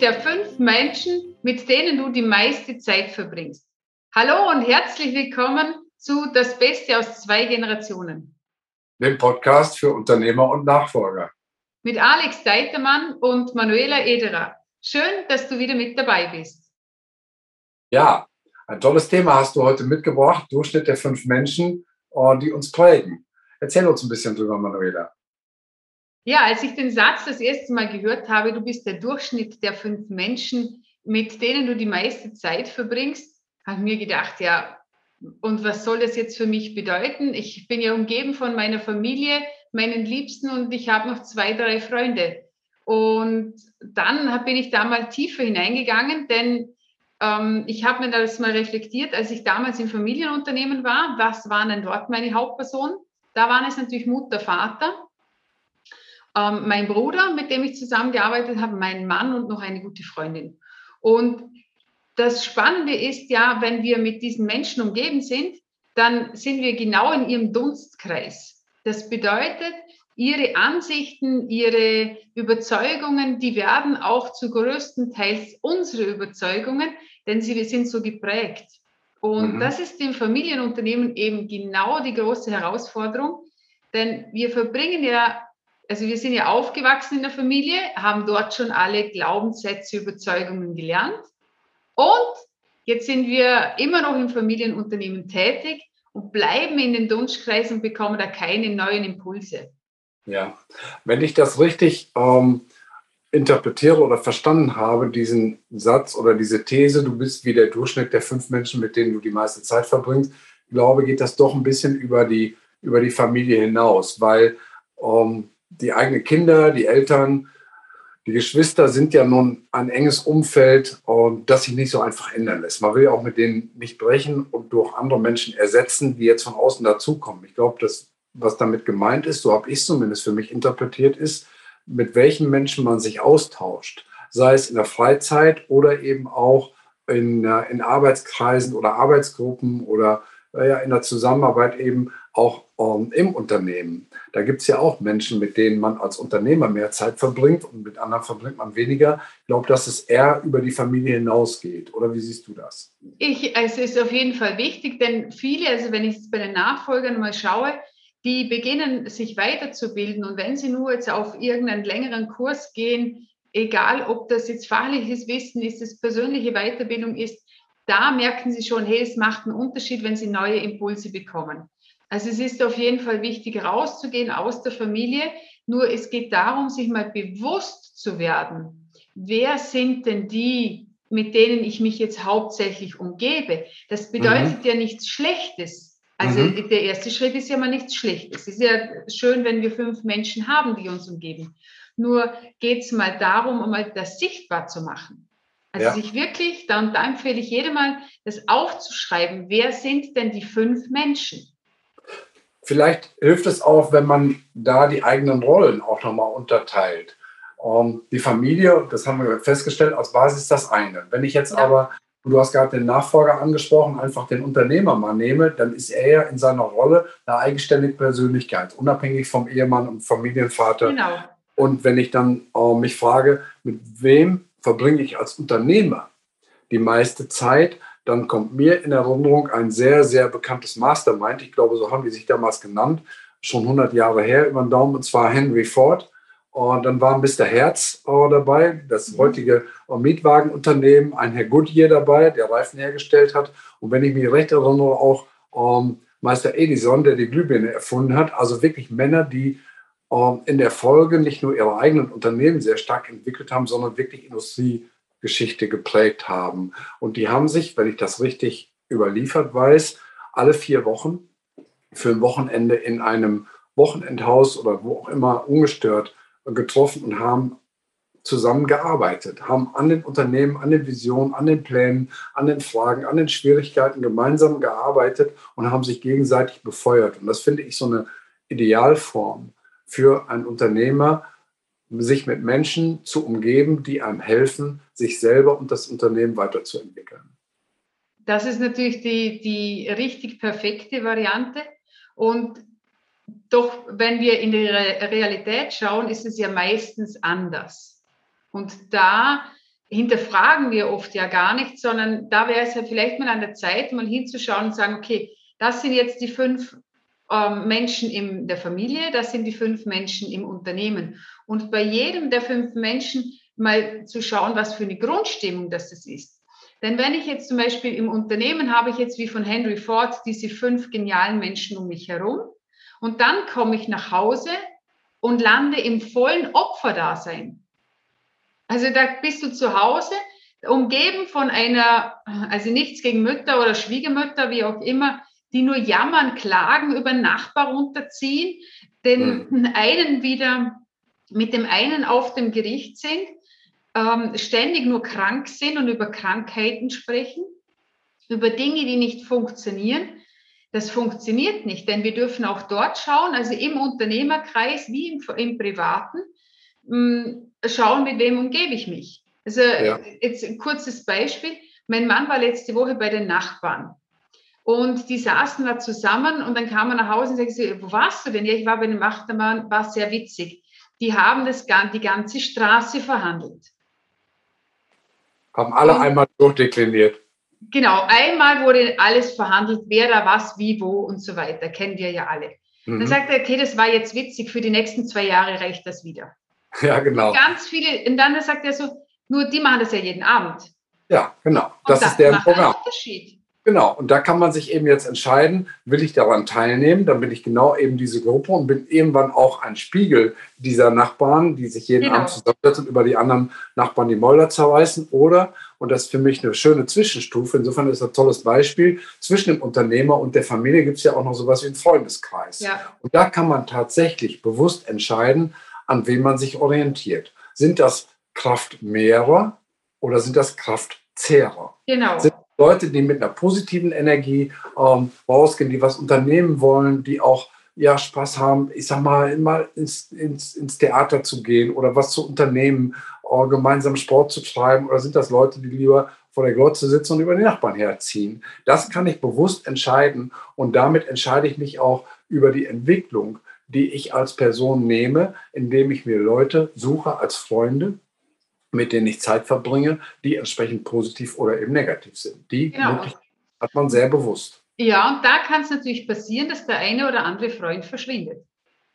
Der fünf Menschen, mit denen du die meiste Zeit verbringst. Hallo und herzlich willkommen zu Das Beste aus zwei Generationen. Dem Podcast für Unternehmer und Nachfolger. Mit Alex Deitermann und Manuela Ederer. Schön, dass du wieder mit dabei bist. Ja, ein tolles Thema hast du heute mitgebracht. Durchschnitt der fünf Menschen, äh, die uns prägen. Erzähl uns ein bisschen drüber, Manuela. Ja, als ich den Satz das erste Mal gehört habe, du bist der Durchschnitt der fünf Menschen, mit denen du die meiste Zeit verbringst, habe ich mir gedacht, ja, und was soll das jetzt für mich bedeuten? Ich bin ja umgeben von meiner Familie, meinen Liebsten und ich habe noch zwei, drei Freunde. Und dann bin ich da mal tiefer hineingegangen, denn ähm, ich habe mir das mal reflektiert, als ich damals im Familienunternehmen war, was waren denn dort meine Hauptpersonen? Da waren es natürlich Mutter, Vater ähm, mein Bruder, mit dem ich zusammengearbeitet habe, mein Mann und noch eine gute Freundin. Und das Spannende ist ja, wenn wir mit diesen Menschen umgeben sind, dann sind wir genau in ihrem Dunstkreis. Das bedeutet, ihre Ansichten, ihre Überzeugungen, die werden auch zu größten Teils unsere Überzeugungen, denn sie sind so geprägt. Und mhm. das ist im Familienunternehmen eben genau die große Herausforderung, denn wir verbringen ja also wir sind ja aufgewachsen in der Familie, haben dort schon alle Glaubenssätze, Überzeugungen gelernt. Und jetzt sind wir immer noch im Familienunternehmen tätig und bleiben in den Dunstkreisen und bekommen da keine neuen Impulse. Ja, wenn ich das richtig ähm, interpretiere oder verstanden habe, diesen Satz oder diese These, du bist wie der Durchschnitt der fünf Menschen, mit denen du die meiste Zeit verbringst, glaube, geht das doch ein bisschen über die, über die Familie hinaus, weil ähm, die eigenen Kinder, die Eltern, die Geschwister sind ja nun ein enges Umfeld, und das sich nicht so einfach ändern lässt. Man will ja auch mit denen nicht brechen und durch andere Menschen ersetzen, die jetzt von außen dazukommen. Ich glaube, das, was damit gemeint ist, so habe ich es zumindest für mich interpretiert, ist, mit welchen Menschen man sich austauscht, sei es in der Freizeit oder eben auch in, in Arbeitskreisen oder Arbeitsgruppen oder ja, in der Zusammenarbeit eben auch ähm, im Unternehmen. Da gibt es ja auch Menschen, mit denen man als Unternehmer mehr Zeit verbringt und mit anderen verbringt man weniger. Ich glaube, dass es eher über die Familie hinausgeht. Oder wie siehst du das? Ich, es ist auf jeden Fall wichtig, denn viele, also wenn ich es bei den Nachfolgern mal schaue, die beginnen sich weiterzubilden und wenn sie nur jetzt auf irgendeinen längeren Kurs gehen, egal ob das jetzt fachliches Wissen ist, es persönliche Weiterbildung ist, da merken sie schon, hey, es macht einen Unterschied, wenn sie neue Impulse bekommen. Also es ist auf jeden Fall wichtig, rauszugehen aus der Familie. Nur es geht darum, sich mal bewusst zu werden. Wer sind denn die, mit denen ich mich jetzt hauptsächlich umgebe? Das bedeutet mhm. ja nichts Schlechtes. Also mhm. der erste Schritt ist ja mal nichts Schlechtes. Es ist ja schön, wenn wir fünf Menschen haben, die uns umgeben. Nur geht es mal darum, einmal das sichtbar zu machen. Also ja. sich wirklich, da und da empfehle ich jedem mal, das aufzuschreiben. Wer sind denn die fünf Menschen? Vielleicht hilft es auch, wenn man da die eigenen Rollen auch nochmal unterteilt. Um, ähm, die Familie, das haben wir festgestellt, als Basis das eine. Wenn ich jetzt ja. aber, du hast gerade den Nachfolger angesprochen, einfach den Unternehmer mal nehme, dann ist er ja in seiner Rolle eine eigenständige Persönlichkeit, unabhängig vom Ehemann und Familienvater. Genau. Und wenn ich dann äh, mich frage, mit wem verbringe ich als Unternehmer die meiste Zeit, dann kommt mir in Erinnerung ein sehr, sehr bekanntes Mastermind. Ich glaube, so haben die sich damals genannt, schon 100 Jahre her über den Daumen, und zwar Henry Ford. Und dann war Mr. Herz äh, dabei, das mhm. heutige äh, Mietwagenunternehmen, ein Herr Goodyear dabei, der Reifen hergestellt hat. Und wenn ich mich recht erinnere, auch ähm, Meister Edison, der die Glühbirne erfunden hat. Also wirklich Männer, die ähm, in der Folge nicht nur ihre eigenen Unternehmen sehr stark entwickelt haben, sondern wirklich Industrie Geschichte geprägt haben. Und die haben sich, wenn ich das richtig überliefert weiß, alle vier Wochen für ein Wochenende in einem Wochenendhaus oder wo auch immer ungestört getroffen und haben zusammengearbeitet, haben an den Unternehmen, an den Visionen, an den Plänen, an den Fragen, an den Schwierigkeiten gemeinsam gearbeitet und haben sich gegenseitig befeuert. Und das finde ich so eine Idealform für einen Unternehmer, sich mit Menschen zu umgeben, die einem helfen, sich selber und das Unternehmen weiterzuentwickeln. Das ist natürlich die, die richtig perfekte Variante. Und doch, wenn wir in die Realität schauen, ist es ja meistens anders. Und da hinterfragen wir oft ja gar nicht, sondern da wäre es ja vielleicht mal an der Zeit, mal hinzuschauen und sagen, okay, das sind jetzt die fünf Menschen in der Familie, das sind die fünf Menschen im Unternehmen. Und bei jedem der fünf Menschen mal zu schauen, was für eine Grundstimmung das ist. Denn wenn ich jetzt zum Beispiel im Unternehmen habe ich jetzt wie von Henry Ford diese fünf genialen Menschen um mich herum und dann komme ich nach Hause und lande im vollen Opferdasein. Also da bist du zu Hause, umgeben von einer, also nichts gegen Mütter oder Schwiegermütter, wie auch immer, die nur jammern, klagen, über Nachbar runterziehen, den mhm. einen wieder mit dem einen auf dem Gericht sind, ähm, ständig nur krank sind und über Krankheiten sprechen, über Dinge, die nicht funktionieren. Das funktioniert nicht, denn wir dürfen auch dort schauen, also im Unternehmerkreis wie im, im Privaten, hm, schauen, mit wem umgebe ich mich. Also ja. jetzt ein kurzes Beispiel. Mein Mann war letzte Woche bei den Nachbarn. Und die saßen da zusammen und dann kam er nach Hause und sagte, wo warst du denn? Ja, ich war bei dem Achtermann, war sehr witzig. Die haben das, die ganze Straße verhandelt. Haben alle und, einmal durchdekliniert. Genau, einmal wurde alles verhandelt, wer da was, wie, wo und so weiter. Kennen wir ja alle. Mhm. Dann sagt er, okay, das war jetzt witzig, für die nächsten zwei Jahre reicht das wieder. Ja, genau. Ganz viele, und dann sagt er so, nur die machen das ja jeden Abend. Ja, genau. Das, das ist deren Programm. Unterschied. Genau, und da kann man sich eben jetzt entscheiden, will ich daran teilnehmen, dann bin ich genau eben diese Gruppe und bin irgendwann auch ein Spiegel dieser Nachbarn, die sich jeden genau. Abend zusammensetzen und über die anderen Nachbarn die Mäuler zerreißen. Oder, und das ist für mich eine schöne Zwischenstufe, insofern ist das ein tolles Beispiel, zwischen dem Unternehmer und der Familie gibt es ja auch noch sowas wie einen Freundeskreis. Ja. Und da kann man tatsächlich bewusst entscheiden, an wen man sich orientiert. Sind das Kraftmehrer oder sind das Kraftzehrer? Genau. Sind Leute, die mit einer positiven Energie ähm, rausgehen, die was unternehmen wollen, die auch ja, Spaß haben, ich sag mal, mal ins, ins, ins Theater zu gehen oder was zu unternehmen, äh, gemeinsam Sport zu treiben oder sind das Leute, die lieber vor der Glotze sitzen und über die Nachbarn herziehen? Das kann ich bewusst entscheiden und damit entscheide ich mich auch über die Entwicklung, die ich als Person nehme, indem ich mir Leute suche als Freunde, mit denen ich Zeit verbringe, die entsprechend positiv oder eben negativ sind. Die genau. hat man sehr bewusst. Ja, und da kann es natürlich passieren, dass der eine oder andere Freund verschwindet.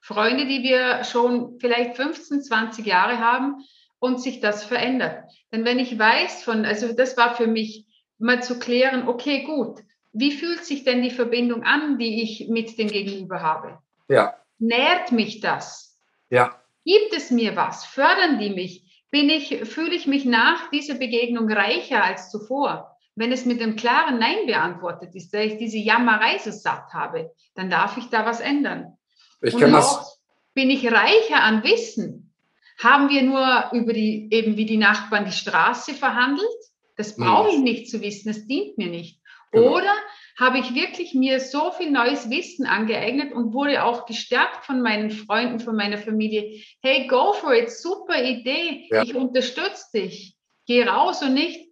Freunde, die wir schon vielleicht 15, 20 Jahre haben und sich das verändert. Denn wenn ich weiß von, also das war für mich mal zu klären, okay, gut, wie fühlt sich denn die Verbindung an, die ich mit dem Gegenüber habe? Ja. Nährt mich das? Ja. Gibt es mir was? Fördern die mich? Bin ich, fühle ich mich nach dieser Begegnung reicher als zuvor. Wenn es mit einem klaren Nein beantwortet ist, da ich diese Jammerei so satt habe, dann darf ich da was ändern. Ich kann das. Bin ich reicher an Wissen? Haben wir nur über die, eben wie die Nachbarn die Straße verhandelt? Das brauche ich nicht zu wissen, das dient mir nicht. Genau. Oder habe ich wirklich mir so viel neues Wissen angeeignet und wurde auch gestärkt von meinen Freunden, von meiner Familie. Hey, go for it, super Idee, ja. ich unterstütze dich. Geh raus und nicht,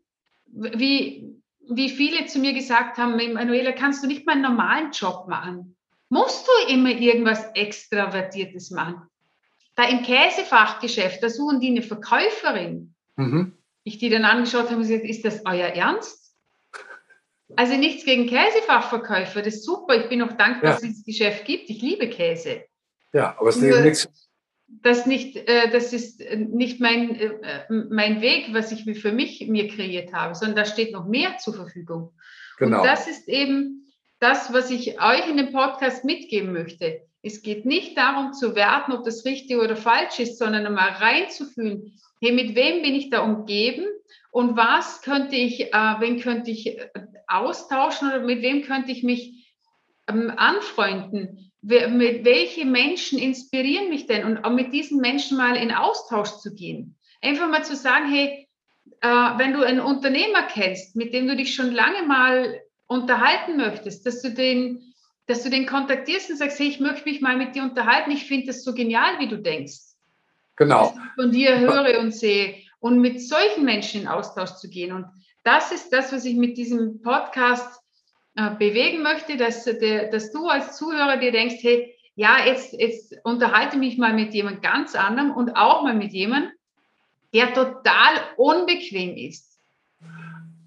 wie, wie viele zu mir gesagt haben, Manuela, kannst du nicht mal einen normalen Job machen? Musst du immer irgendwas Extravertiertes machen? Da im Käsefachgeschäft, da suchen die eine Verkäuferin. Mhm. Ich die dann angeschaut habe und gesagt, ist das euer Ernst? Also nichts gegen Käsefachverkäufer, das ist super. Ich bin auch dankbar, ja. dass es dieses Geschäft gibt. Ich liebe Käse. Ja, aber es ist nichts. Das, nicht, äh, das ist äh, nicht mein, äh, mein Weg, was ich für mich mir kreiert habe, sondern da steht noch mehr zur Verfügung. Genau. Und das ist eben das, was ich euch in dem Podcast mitgeben möchte. Es geht nicht darum zu werten, ob das richtig oder falsch ist, sondern einmal reinzufühlen, hey, mit wem bin ich da umgeben und was könnte ich, äh, wen könnte ich austauschen oder mit wem könnte ich mich ähm, anfreunden? mit welche Menschen inspirieren mich denn? Und auch mit diesen Menschen mal in Austausch zu gehen. Einfach mal zu sagen, hey, äh, wenn du einen Unternehmer kennst, mit dem du dich schon lange mal unterhalten möchtest, dass du den, dass du den kontaktierst und sagst, hey, ich möchte mich mal mit dir unterhalten, ich finde das so genial, wie du denkst. Genau. Dass ich von dir höre und sehe. Und mit solchen Menschen in Austausch zu gehen. Und das ist das, was ich mit diesem Podcast äh, bewegen möchte, dass, der, dass du als Zuhörer dir denkst, hey, ja, jetzt, jetzt unterhalte mich mal mit jemand ganz anderem und auch mal mit jemandem, der total unbequem ist.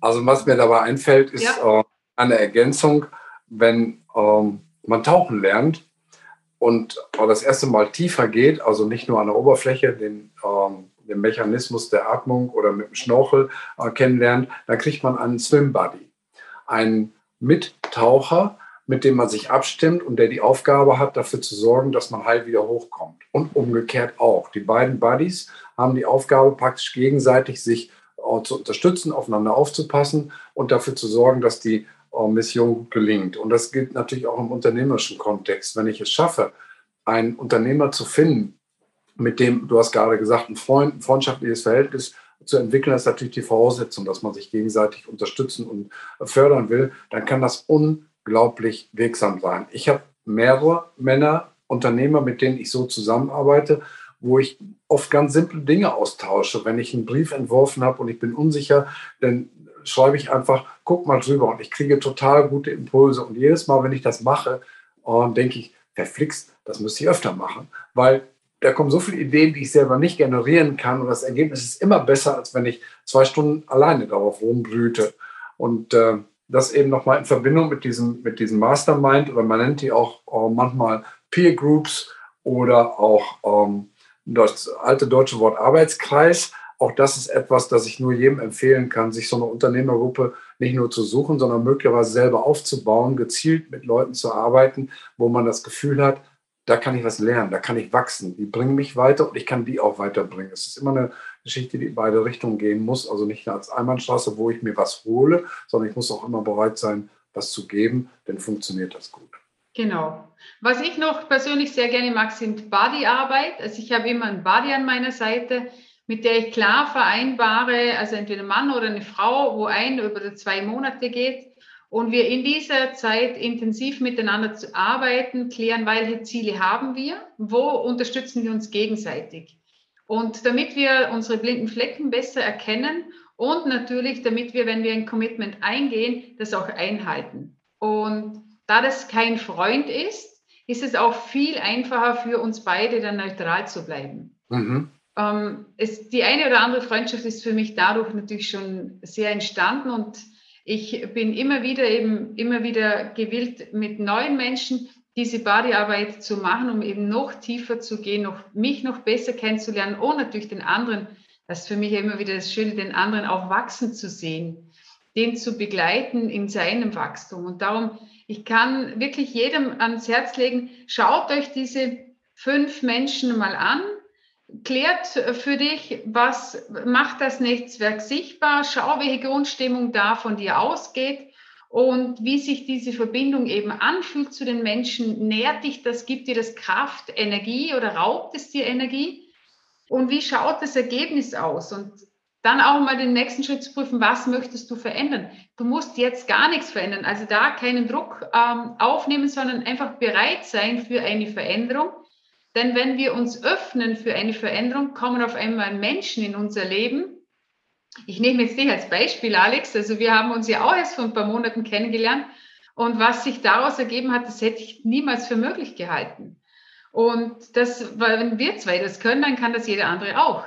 Also was mir dabei einfällt, ist ja. äh, eine Ergänzung, wenn ähm, man tauchen lernt und das erste Mal tiefer geht, also nicht nur an der Oberfläche den, ähm, den Mechanismus der Atmung oder mit dem Schnorchel äh, kennenlernt, dann kriegt man einen Swim Buddy, einen Mittaucher, mit dem man sich abstimmt und der die Aufgabe hat, dafür zu sorgen, dass man heil wieder hochkommt. Und umgekehrt auch. Die beiden Buddies haben die Aufgabe, praktisch gegenseitig sich äh, zu unterstützen, aufeinander aufzupassen und dafür zu sorgen, dass die Mission gelingt. Und das gilt natürlich auch im unternehmerischen Kontext. Wenn ich es schaffe, einen Unternehmer zu finden, mit dem, du hast gerade gesagt, ein, Freund, ein freundschaftliches Verhältnis zu entwickeln, ist natürlich die Voraussetzung, dass man sich gegenseitig unterstützen und fördern will, dann kann das unglaublich wirksam sein. Ich habe mehrere Männer, Unternehmer, mit denen ich so zusammenarbeite, wo ich oft ganz simple Dinge austausche. Wenn ich einen Brief entworfen habe und ich bin unsicher, dann schreibe ich einfach, guck mal drüber und ich kriege total gute Impulse. Und jedes Mal, wenn ich das mache, äh, denke ich, verflixt, das müsste ich öfter machen, weil da kommen so viele Ideen, die ich selber nicht generieren kann und das Ergebnis ist immer besser, als wenn ich zwei Stunden alleine darauf rumbrüte. Und äh, das eben nochmal in Verbindung mit diesem, mit diesem Mastermind oder man nennt die auch äh, manchmal Peer Groups oder auch ähm, das alte deutsche Wort Arbeitskreis. Auch das ist etwas, das ich nur jedem empfehlen kann, sich so eine Unternehmergruppe nicht nur zu suchen, sondern möglicherweise selber aufzubauen, gezielt mit Leuten zu arbeiten, wo man das Gefühl hat, da kann ich was lernen, da kann ich wachsen. Die bringen mich weiter und ich kann die auch weiterbringen. Es ist immer eine Geschichte, die in beide Richtungen gehen muss. Also nicht als Einbahnstraße, wo ich mir was hole, sondern ich muss auch immer bereit sein, was zu geben, denn funktioniert das gut. Genau. Was ich noch persönlich sehr gerne mag, sind Bodyarbeit. Also ich habe immer einen Body an meiner Seite, mit der ich klar vereinbare, also entweder ein Mann oder eine Frau, wo ein über zwei Monate geht und wir in dieser Zeit intensiv miteinander zu arbeiten, klären, welche Ziele haben wir, wo unterstützen wir uns gegenseitig. Und damit wir unsere blinden Flecken besser erkennen und natürlich, damit wir, wenn wir ein Commitment eingehen, das auch einhalten. Und da das kein Freund ist, ist es auch viel einfacher für uns beide, dann neutral zu bleiben. Mhm. Ähm, es, die eine oder andere Freundschaft ist für mich dadurch natürlich schon sehr entstanden und ich bin immer wieder eben immer wieder gewillt, mit neuen Menschen diese Bodyarbeit zu machen, um eben noch tiefer zu gehen, noch, mich noch besser kennenzulernen und natürlich den anderen, das ist für mich immer wieder das Schöne, den anderen auch wachsen zu sehen, den zu begleiten in seinem Wachstum. Und darum, ich kann wirklich jedem ans Herz legen, schaut euch diese fünf Menschen mal an, klärt für dich, was macht das Netzwerk sichtbar, schau, welche Grundstimmung da von dir ausgeht und wie sich diese Verbindung eben anfühlt zu den Menschen. Nährt dich das, gibt dir das Kraft, Energie oder raubt es dir Energie? Und wie schaut das Ergebnis aus? Und dann auch mal den nächsten Schritt zu prüfen, was möchtest du verändern? Du musst jetzt gar nichts verändern, also da keinen Druck ähm, aufnehmen, sondern einfach bereit sein für eine Veränderung denn wenn wir uns öffnen für eine Veränderung, kommen auf einmal Menschen in unser Leben. Ich nehme jetzt dich als Beispiel, Alex. Also wir haben uns ja auch erst vor ein paar Monaten kennengelernt. Und was sich daraus ergeben hat, das hätte ich niemals für möglich gehalten. Und das, wenn wir zwei das können, dann kann das jeder andere auch.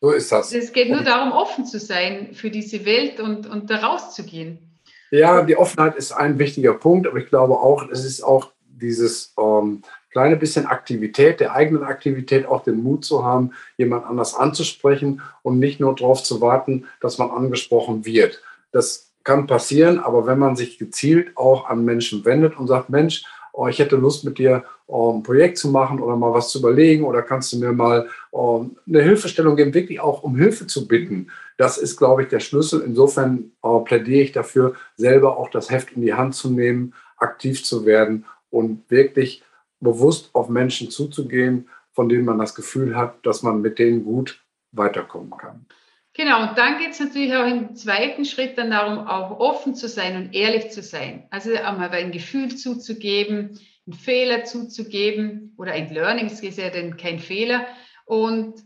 So ist das. Es geht nur darum, offen zu sein für diese Welt und, und da rauszugehen. Ja, die Offenheit ist ein wichtiger Punkt, aber ich glaube auch, es ist auch dieses ähm, kleine bisschen Aktivität, der eigenen Aktivität auch den Mut zu haben, jemand anders anzusprechen und nicht nur darauf zu warten, dass man angesprochen wird. Das kann passieren, aber wenn man sich gezielt auch an Menschen wendet und sagt, Mensch, oh, ich hätte Lust mit dir oh, ein Projekt zu machen oder mal was zu überlegen oder kannst du mir mal oh, eine Hilfestellung geben, wirklich auch um Hilfe zu bitten. Das ist, glaube ich, der Schlüssel. Insofern oh, plädiere ich dafür, selber auch das Heft in die Hand zu nehmen, aktiv zu werden und wirklich bewusst auf Menschen zuzugehen, von denen man das Gefühl hat, dass man mit denen gut weiterkommen kann. Genau, und dann geht es natürlich auch im zweiten Schritt dann darum, auch offen zu sein und ehrlich zu sein. Also einmal ein Gefühl zuzugeben, einen Fehler zuzugeben oder ein Learning, es ist ja dann kein Fehler. Und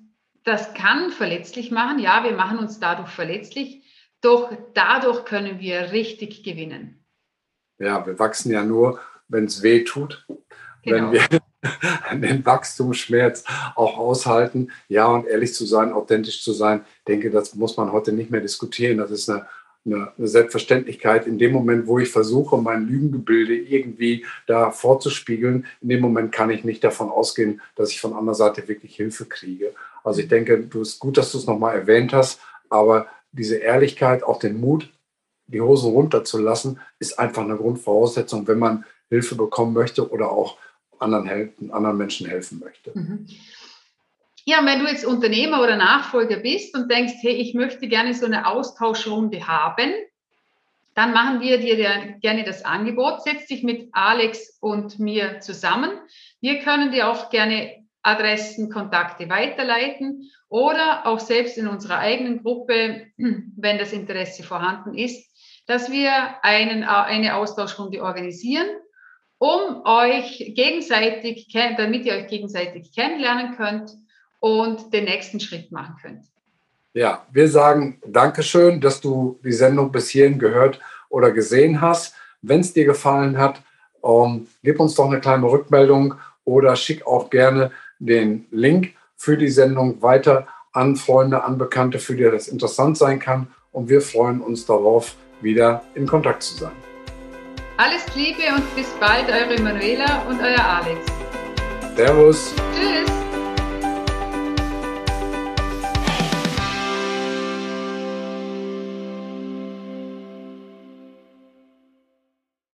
das kann verletzlich machen. Ja, wir machen uns dadurch verletzlich, doch dadurch können wir richtig gewinnen. Ja, wir wachsen ja nur, wenn es weh tut. Genau. Wenn, wir, den Wachstumsschmerz auch aushalten. Ja, und ehrlich zu sein, authentisch zu sein, denke, das muss man heute nicht mehr diskutieren. Das ist eine, eine, eine Selbstverständlichkeit. In dem Moment, wo ich versuche, mein Lügengebilde irgendwie da vorzuspiegeln, in dem Moment kann ich nicht davon ausgehen, dass ich von anderer Seite wirklich Hilfe kriege. Also ich denke, du ist gut, dass du es nochmal erwähnt hast, aber diese Ehrlichkeit, auch den Mut, die Hosen runterzulassen, ist einfach eine Grundvoraussetzung, wenn man Hilfe bekommen möchte oder auch anderen, anderen Menschen helfen möchte. Mhm. Ja, wenn du jetzt Unternehmer oder Nachfolger bist und denkst, hey, ich möchte gerne so eine Austauschrunde haben, dann machen wir dir gerne das Angebot. Setz dich mit Alex und mir zusammen. Wir können dir auch gerne Adressen, Kontakte weiterleiten oder auch selbst in unserer eigenen Gruppe, wenn das Interesse vorhanden ist, dass wir einen, eine Austauschrunde organisieren um euch gegenseitig, damit ihr euch gegenseitig kennenlernen könnt und den nächsten Schritt machen könnt. Ja, wir sagen Dankeschön, dass du die Sendung bis hierhin gehört oder gesehen hast. Wenn es dir gefallen hat, ähm, gib uns doch eine kleine Rückmeldung oder schick auch gerne den Link für die Sendung weiter an Freunde, an Bekannte, für die das interessant sein kann. Und wir freuen uns darauf, wieder in Kontakt zu sein. Alles Liebe und bis bald, eure Manuela und euer Alex. Servus. Tschüss.